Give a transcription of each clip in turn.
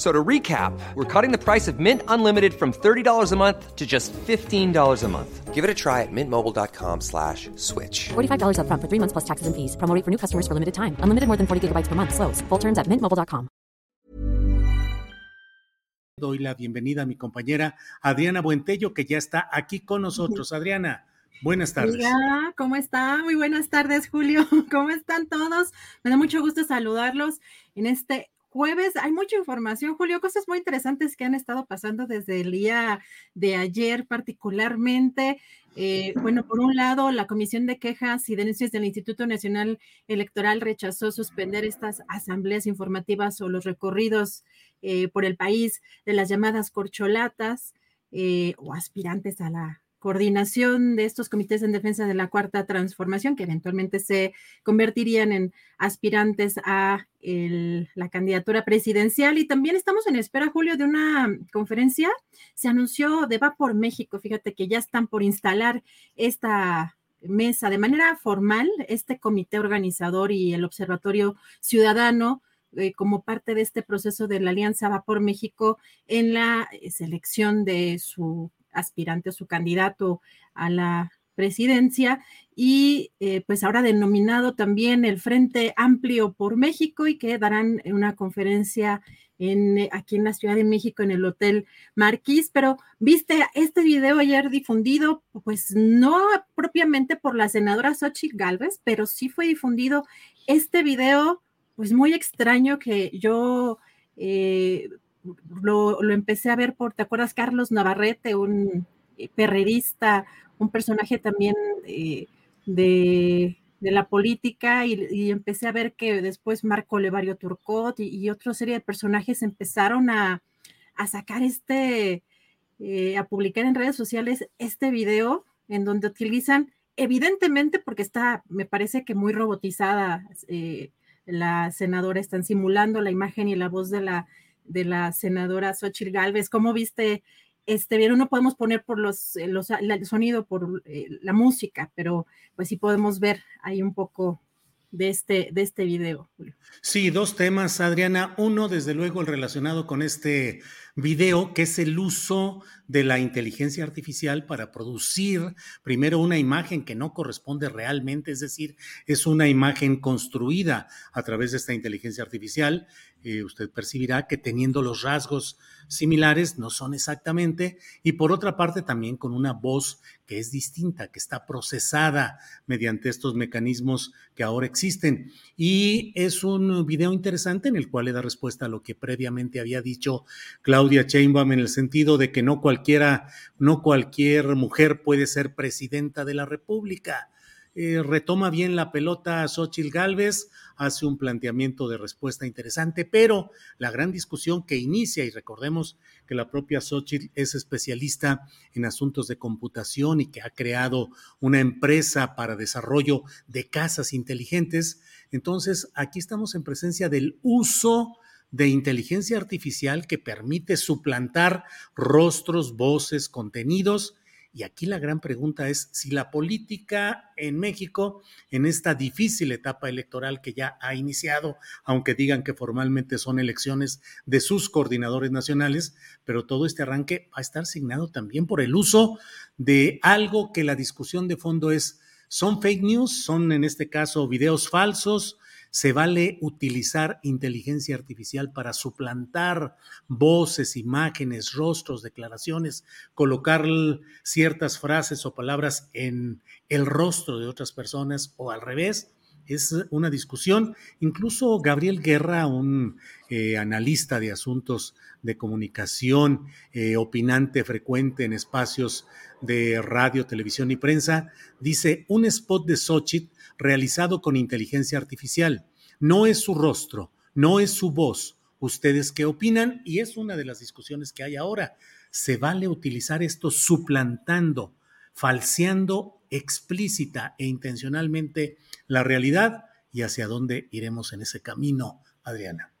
So to recap, we're cutting the price of Mint Unlimited from $30 a month to just $15 a month. Give it a try at mintmobile.com slash switch. $45 up front for three months plus taxes and fees. Promo for new customers for limited time. Unlimited more than 40 gigabytes per month. Slows. Full terms at mintmobile.com. Doy la bienvenida a mi compañera Adriana Buentello, que ya está aquí con nosotros. Adriana, buenas tardes. Hola, ¿cómo está? Muy buenas tardes, Julio. ¿Cómo están todos? Me da mucho gusto saludarlos en este jueves hay mucha información, Julio, cosas muy interesantes que han estado pasando desde el día de ayer particularmente. Eh, bueno, por un lado, la Comisión de Quejas y Denuncias del Instituto Nacional Electoral rechazó suspender estas asambleas informativas o los recorridos eh, por el país de las llamadas corcholatas eh, o aspirantes a la coordinación de estos comités en defensa de la cuarta transformación, que eventualmente se convertirían en aspirantes a la candidatura presidencial. Y también estamos en espera, Julio, de una conferencia. Se anunció de Va por México. Fíjate que ya están por instalar esta mesa de manera formal, este comité organizador y el Observatorio Ciudadano eh, como parte de este proceso de la Alianza Va por México en la selección de su aspirante o su candidato a la presidencia. Y eh, pues ahora denominado también el Frente Amplio por México y que darán una conferencia en, eh, aquí en la Ciudad de México en el Hotel Marquís, pero viste este video ayer difundido, pues no propiamente por la senadora Xochitl Galvez, pero sí fue difundido este video, pues muy extraño que yo eh, lo, empecé a ver por, ¿te acuerdas? Carlos Navarrete, un eh, perrerista, un personaje también eh, de, la política, y, empecé a ver que después Marco Levario Turcot y, otra serie de personajes empezaron a, sacar este, eh, a publicar en redes sociales este video en donde utilizan, evidentemente, porque está, me parece que muy robotizada, la senadora, están simulando la imagen y la voz de la de la senadora Xochitl Galvez. ¿Cómo viste este bien? No podemos poner por los, eh, los el sonido, por eh, la música, pero pues sí podemos ver ahí un poco de este, de este video, Sí, dos temas, Adriana. Uno, desde luego, el relacionado con este video, que es el uso de la inteligencia artificial para producir primero una imagen que no corresponde realmente, es decir, es una imagen construida a través de esta inteligencia artificial. Eh, usted percibirá que teniendo los rasgos similares, no son exactamente, y por otra parte también con una voz que es distinta, que está procesada mediante estos mecanismos que ahora existen. Y es un video interesante en el cual le da respuesta a lo que previamente había dicho Claudia Sheinbaum en el sentido de que no cualquiera, no cualquier mujer puede ser presidenta de la República. Eh, retoma bien la pelota a Xochitl Galvez, hace un planteamiento de respuesta interesante, pero la gran discusión que inicia, y recordemos que la propia Xochitl es especialista en asuntos de computación y que ha creado una empresa para desarrollo de casas inteligentes, entonces aquí estamos en presencia del uso de inteligencia artificial que permite suplantar rostros, voces, contenidos y aquí la gran pregunta es si la política en México, en esta difícil etapa electoral que ya ha iniciado, aunque digan que formalmente son elecciones de sus coordinadores nacionales, pero todo este arranque va a estar signado también por el uso de algo que la discusión de fondo es, ¿son fake news? ¿Son en este caso videos falsos? Se vale utilizar inteligencia artificial para suplantar voces, imágenes, rostros, declaraciones, colocar ciertas frases o palabras en el rostro de otras personas o al revés. Es una discusión. Incluso Gabriel Guerra, un eh, analista de asuntos de comunicación, eh, opinante frecuente en espacios de radio, televisión y prensa, dice un spot de Xochitl realizado con inteligencia artificial. No es su rostro, no es su voz. ¿Ustedes qué opinan? Y es una de las discusiones que hay ahora. ¿Se vale utilizar esto suplantando, falseando explícita e intencionalmente la realidad? ¿Y hacia dónde iremos en ese camino, Adriana?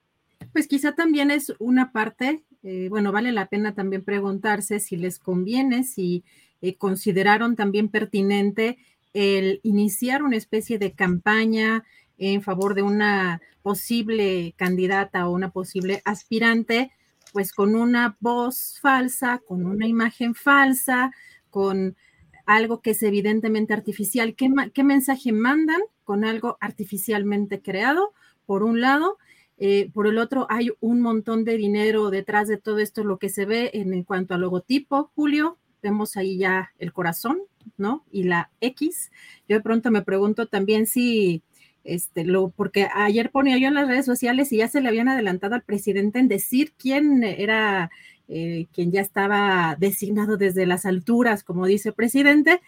Pues quizá también es una parte, eh, bueno, vale la pena también preguntarse si les conviene, si eh, consideraron también pertinente el iniciar una especie de campaña en favor de una posible candidata o una posible aspirante, pues con una voz falsa, con una imagen falsa, con algo que es evidentemente artificial. ¿Qué, mensaje mandan con algo artificialmente creado, por un lado? Eh, por el otro, hay un montón de dinero detrás de todo esto, lo que se ve en, en cuanto al logotipo, Julio, vemos ahí ya el corazón, ¿no? Y la X. Yo de pronto me pregunto también si, este, lo, porque ayer ponía yo en las redes sociales y ya se le habían adelantado al presidente en decir quién era eh, quien ya estaba designado desde las alturas, como dice el presidente,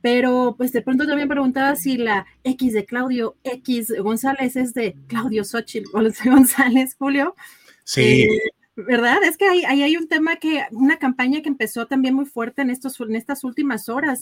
pero pues de pronto también preguntaba si la X de Claudio X González es de Claudio Xochitl González, Julio. Sí. Eh, ¿Verdad? Es que ahí, hay un tema que, una campaña que empezó también muy fuerte en, estos, en estas últimas horas.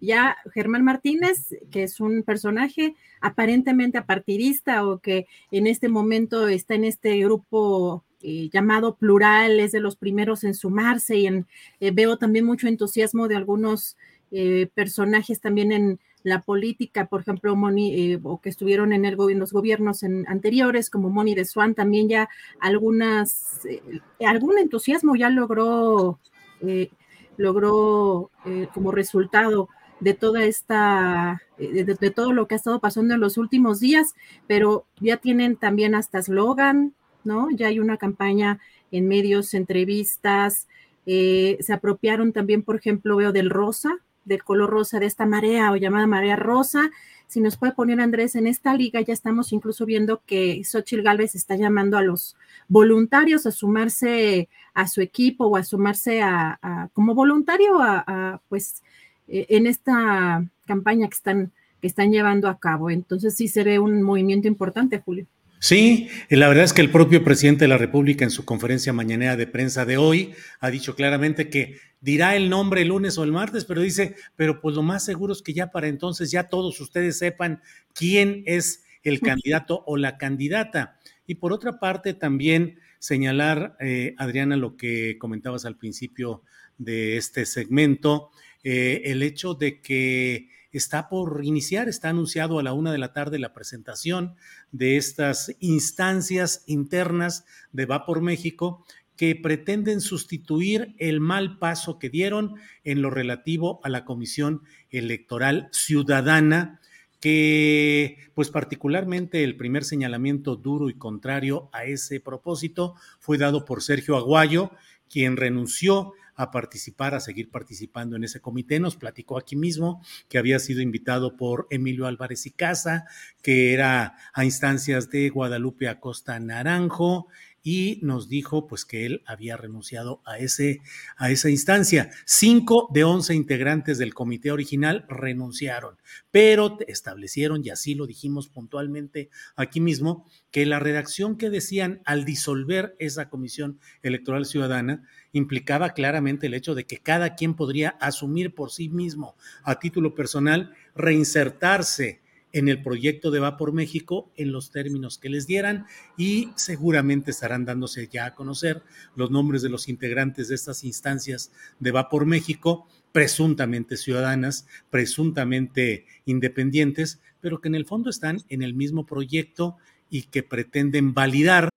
ya Germán Martínez, que es un personaje aparentemente apartidista o que en este momento está en este grupo eh, llamado plural, es de los primeros en sumarse y en, eh, veo también mucho entusiasmo de algunos eh, personajes también en la política, por ejemplo, Moni, eh, o que estuvieron en, el, los gobiernos anteriores, como Moni de Swan, también ya algunas, eh, algún entusiasmo ya logró, eh, logró como resultado de toda esta, de, todo lo que ha estado pasando en los últimos días, pero ya tienen también hasta eslogan, ¿no? Ya hay una campaña en medios, entrevistas, se apropiaron también, por ejemplo, veo del rosa, del color rosa, de esta marea o llamada marea rosa. Si nos puede poner Andrés en esta liga, ya estamos incluso viendo que Xochitl Galvez está llamando a los voluntarios a sumarse a su equipo o a sumarse a, como voluntario a, pues e, en esta campaña que están, que están llevando a cabo. Entonces sí se ve un movimiento importante, Julio. Sí, la verdad es que el propio presidente de la República en su conferencia mañanera de prensa de hoy ha dicho claramente que dirá el nombre el lunes o el martes, pero dice, pero pues lo más seguro es que ya para entonces ya todos ustedes sepan quién es el candidato o la candidata. Y por otra parte, también señalar, eh, Adriana, lo que comentabas al principio de este segmento, eh, el hecho de que está por iniciar, está anunciado a la una de la tarde la presentación de estas instancias internas de Va por México que pretenden sustituir el mal paso que dieron en lo relativo a la Comisión Electoral Ciudadana, que pues particularmente el primer señalamiento duro y contrario a ese propósito fue dado por Sergio Aguayo, quien renunció a participar, a seguir participando en ese comité. Nos platicó aquí mismo que había sido invitado por Emilio Álvarez y Casa, que era a instancias de Guadalupe Acosta Naranjo y nos dijo pues que él había renunciado a, ese, a esa instancia. Cinco de once integrantes del comité original renunciaron, pero establecieron, y así lo dijimos puntualmente aquí mismo, que la redacción que decían al disolver esa comisión electoral ciudadana implicaba claramente el hecho de que cada quien podría asumir por sí mismo a título personal reinsertarse en el proyecto de Va por México en los términos que les dieran y seguramente estarán dándose ya a conocer los nombres de los integrantes de estas instancias de Va por México, presuntamente ciudadanas, presuntamente independientes, pero que en el fondo están en el mismo proyecto y que pretenden validar.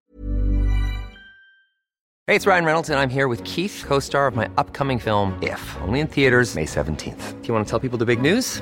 Hey, it's Ryan Reynolds and I'm here with Keith, co-star of my upcoming film If, only in theaters May 17th. Do you want to tell people the big news?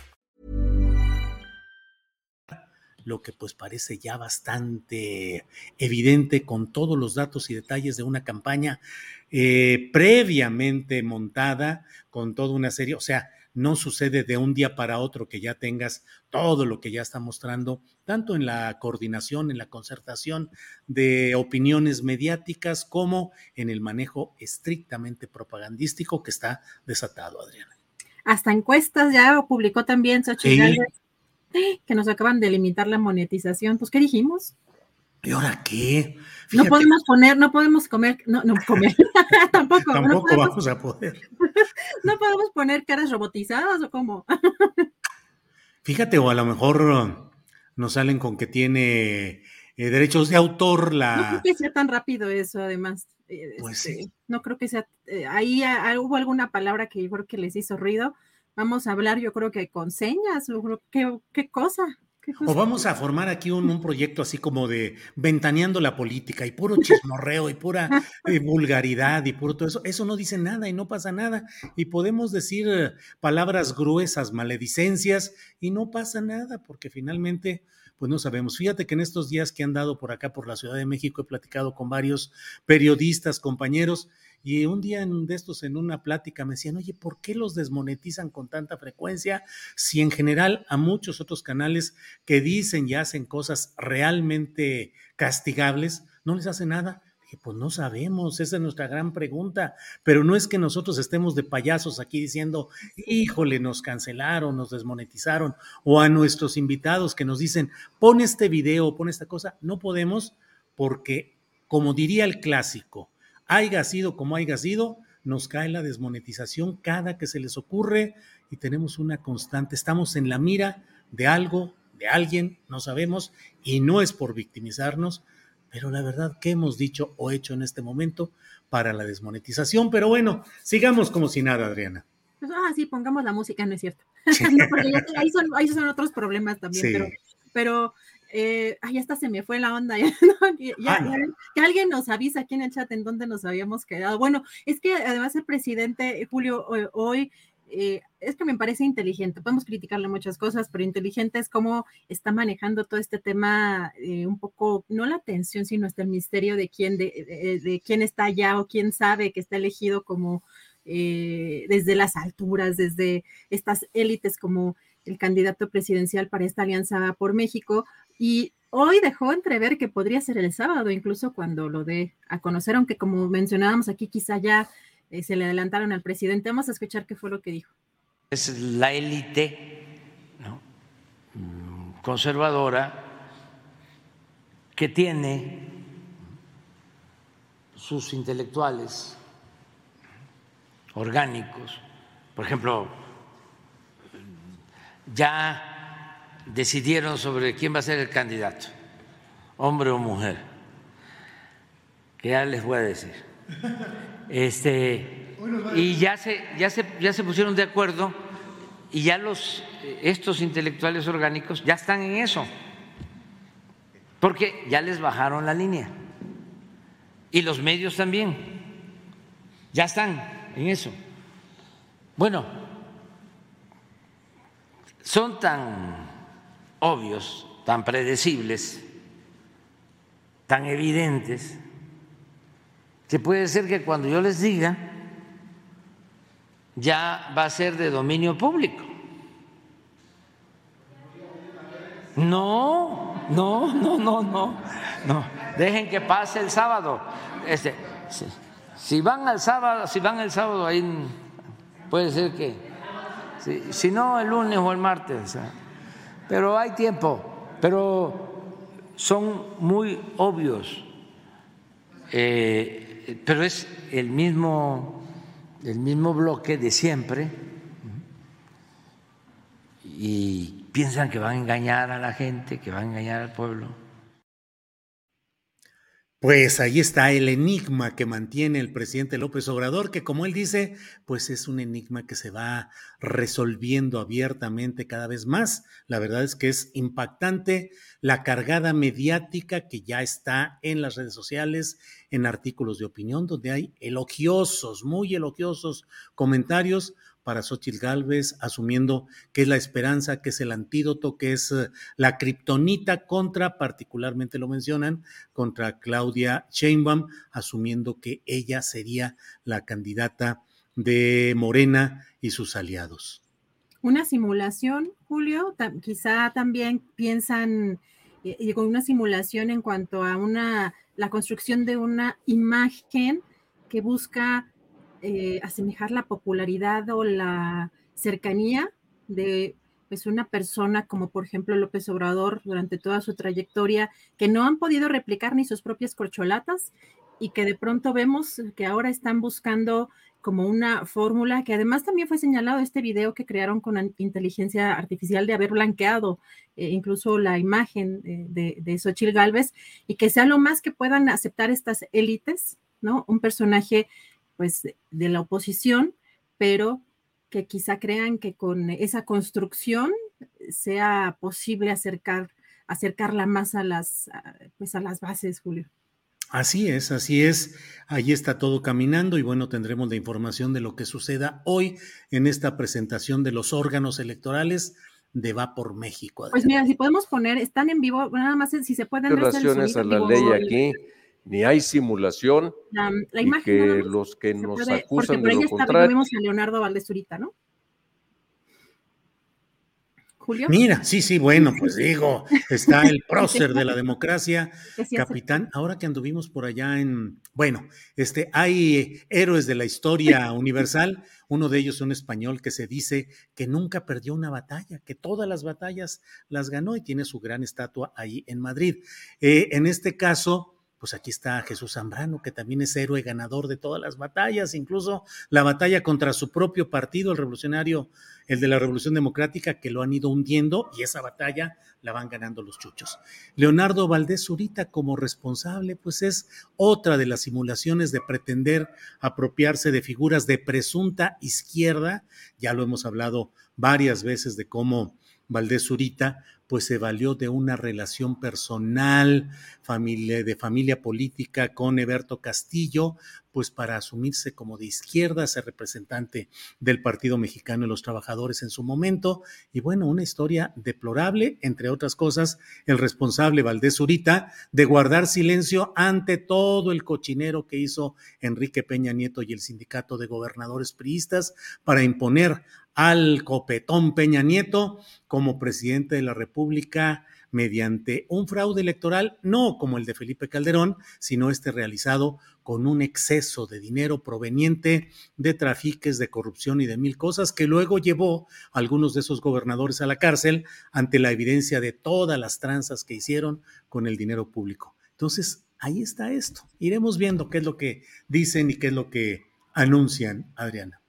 Lo que pues parece ya bastante evidente con todos los datos y detalles de una campaña eh, previamente montada con toda una serie, o sea, no sucede de un día para otro que ya tengas todo lo que ya está mostrando, tanto en la coordinación, en la concertación de opiniones mediáticas, como en el manejo estrictamente propagandístico que está desatado, Adriana. Hasta encuestas ya publicó también Xochitl sí. Que nos acaban de limitar la monetización. Pues, ¿qué dijimos? ¿Y ahora qué? Fíjate. No podemos poner, no podemos comer, no, no comer, tampoco. Tampoco no podemos, vamos a poder. no podemos poner caras robotizadas o cómo. Fíjate, o a lo mejor nos salen con que tiene eh, derechos de autor la. No creo que sea tan rápido eso, además. Eh, pues este, sí. No creo que sea. Eh, ahí a, hubo alguna palabra que yo creo que les hizo ruido. Vamos a hablar, yo creo que con señas, ¿qué, qué cosa? O vamos a formar aquí un, un, proyecto así como de ventaneando la política y puro chismorreo y pura eh, vulgaridad y puro todo eso. Eso no dice nada y no pasa nada. Y podemos decir eh, palabras gruesas, maledicencias y no pasa nada porque finalmente, pues no sabemos. Fíjate que en estos días que han dado por acá, por la Ciudad de México, he platicado con varios periodistas, compañeros. Y un día en de estos, en una plática, me decían, oye, ¿por qué los desmonetizan con tanta frecuencia si en general a muchos otros canales que dicen y hacen cosas realmente castigables, no les hace nada? Pues no sabemos, esa es nuestra gran pregunta, pero no es que nosotros estemos de payasos aquí diciendo, híjole, nos cancelaron, nos desmonetizaron, o a nuestros invitados que nos dicen, pon este video, pon esta cosa, no podemos porque, como diría el clásico, haya sido como haya sido, nos cae la desmonetización cada que se les ocurre y tenemos una constante, estamos en la mira de algo, de alguien, no sabemos, y no es por victimizarnos, pero la verdad, ¿qué hemos dicho o hecho en este momento para la desmonetización? Pero bueno, sigamos como si nada, Adriana. Ah, sí, pongamos la música, no es cierto. no, porque ya, ahí, son, ahí son otros problemas también, sí. pero, pero eh, ay, hasta se me fue la onda. Ya, ¿no? ya, Ah, ya, que alguien nos avisa aquí en el chat en dónde nos habíamos quedado. Bueno, es que además el presidente Julio hoy, hoy eh, es que me parece inteligente. Podemos criticarle muchas cosas, pero inteligente es cómo está manejando todo este tema, eh, un poco, no la tensión, sino hasta el misterio de quién, de, de, de quién está allá o quién sabe que está elegido como eh, desde las alturas, desde estas élites como el candidato presidencial para esta alianza por México. Y hoy dejó entrever que podría ser el sábado, incluso cuando lo dé a conocer, aunque como mencionábamos aquí, quizá ya eh, se le adelantaron al presidente. Vamos a escuchar qué fue lo que dijo. Es la élite ¿no? conservadora que tiene sus intelectuales orgánicos, por ejemplo, ya decidieron sobre quién va a ser el candidato, hombre o mujer, que ya les voy a decir. Este, y ya se, ya se, ya se pusieron de acuerdo y ya los, estos intelectuales orgánicos ya están en eso, porque ya les bajaron la línea. Y los medios también, ya están en eso. Bueno, son tan obvios, tan predecibles, tan evidentes, que puede ser que cuando yo les diga ya va a ser de dominio público. No, no, no, no, no, no. dejen que pase el sábado. Este, si, van al sábado, si van el sábado, ahí puede ser que, si, no el lunes o el martes, pero hay tiempo, pero son muy obvios, eh, pero es el mismo, el mismo bloque de siempre. Y piensan que van a engañar a la gente, que van a engañar al pueblo. Pues ahí está el enigma que mantiene el presidente López Obrador, que como él dice, pues es un enigma que se va resolviendo abiertamente cada vez más. La verdad es que es impactante la cargada mediática que ya está en las redes sociales, en artículos de opinión, donde hay elogiosos, muy elogiosos comentarios para Xochitl Galvez, asumiendo que es la esperanza, que es el antídoto, que es eh, la kriptonita contra, particularmente lo mencionan, contra Claudia Sheinbaum, asumiendo que ella sería la candidata de Morena y sus aliados. Una simulación, Julio, quizá también piensan eh, con una simulación en cuanto a una la construcción de una imagen que busca eh, asemejar la popularidad o la cercanía de pues una persona como por ejemplo López Obrador durante toda su trayectoria que no han podido replicar ni sus propias corcholatas y que de pronto vemos que ahora están buscando como una fórmula que además también fue señalado este video que crearon con inteligencia artificial de haber blanqueado eh, incluso la imagen de, de Xochitl Galvez y que sea lo más que puedan aceptar estas élites, ¿no? Un personaje pues de la oposición, pero que quizá crean que con esa construcción sea posible acercar, acercarla más a las, pues a las bases, Julio. Así es, así es. Ahí está todo caminando y bueno, tendremos la información de lo que suceda hoy en esta presentación de los órganos electorales de Va por México. Pues mira, si podemos poner, están en vivo, nada más si se pueden... Relaciones a la ley aquí ni hay simulación. La, y que los que nos acusan de lo contrario. Vemos a Leonardo Valdezurita, ¿no? Julio. Mira, sí, sí, bueno, pues digo, está el prócer de la democracia, capitán. Ahora que anduvimos por allá en, bueno, este, hay héroes de la historia universal. Uno de ellos, un español que se dice que nunca perdió una batalla, que todas las batallas las ganó y tiene su gran estatua ahí en Madrid. Eh, en este caso, pues aquí está Jesús Zambrano, que también es héroe ganador de todas las batallas, incluso la batalla contra su propio partido, el revolucionario, el de la Revolución Democrática, que lo han ido hundiendo y esa batalla la van ganando los chuchos. Leonardo Valdés Zurita como responsable, pues es otra de las simulaciones de pretender apropiarse de figuras de presunta izquierda, ya lo hemos hablado varias veces de cómo Valdés Zurita pues se valió de una relación personal, de familia política con Eberto Castillo, pues para asumirse como de izquierda, ser representante del Partido Mexicano de los Trabajadores en su momento. Y bueno, una historia deplorable, entre otras cosas, el responsable Valdés Zurita de guardar silencio ante todo el cochinero que hizo Enrique Peña Nieto y el sindicato de gobernadores priistas para imponer al copetón Peña Nieto como presidente de la República mediante un fraude electoral, no como el de Felipe Calderón, sino este realizado con un exceso de dinero proveniente de trafiques, de corrupción y de mil cosas que luego llevó a algunos de esos gobernadores a la cárcel ante la evidencia de todas las tranzas que hicieron con el dinero público. Entonces, ahí está esto. Iremos viendo qué es lo que dicen y qué es lo que anuncian, Adriana.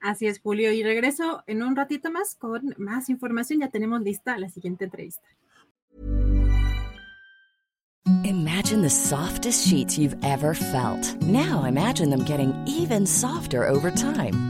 Así es, Julio. Y regreso en un ratito más con más información. Ya tenemos lista la siguiente entrevista. Imagine the softest sheets you've ever felt. Now imagine them getting even softer over time.